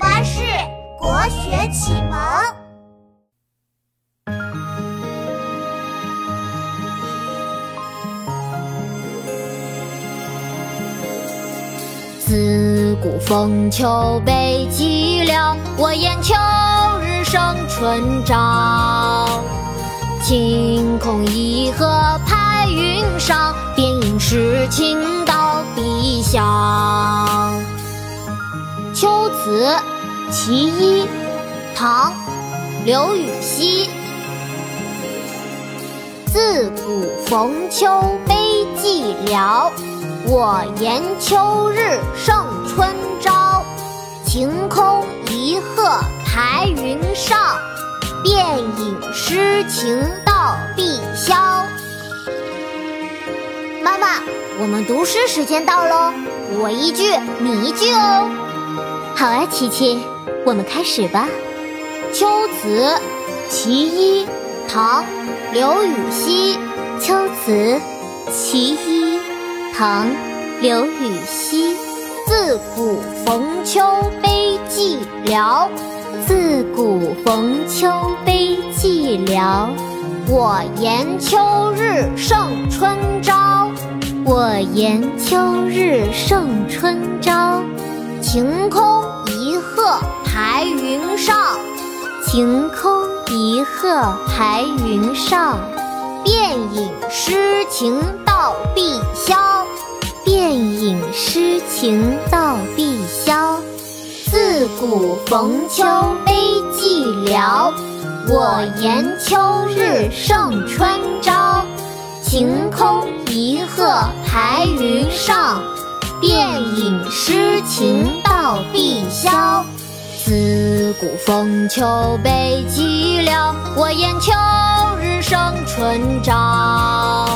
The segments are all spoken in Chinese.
巴士国学启蒙。自古逢秋悲寂寥，我言秋日胜春朝。晴空一鹤排云上，便引诗情到碧霄。《词·其一》唐·刘禹锡。自古逢秋悲寂寥，我言秋日胜春朝。晴空一鹤排云上，便引诗情到碧霄。妈妈，我们读诗时间到喽，我一句你一句哦。好啊，琪琪，我们开始吧。《秋词·其一》唐·刘禹锡。《秋词·其一》唐·刘禹锡。自古逢秋悲寂寥，自古逢秋悲寂寥。我言秋日胜春朝，我言秋日胜春朝。晴空晴空一鹤排云上。便引诗情到碧霄，便引诗情到碧霄。自古逢秋悲寂寥，我言秋日胜春朝。晴空一鹤排云上，便引诗情到碧霄。自古逢秋悲寂寥，我言秋日胜春朝。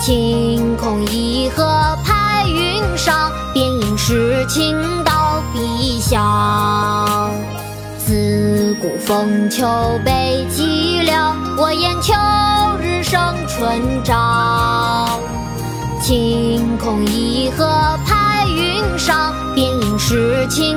晴空一鹤排云上，便引诗情到碧霄。自古逢秋悲寂寥，我言秋日胜春朝。晴空一鹤排云上，便引诗情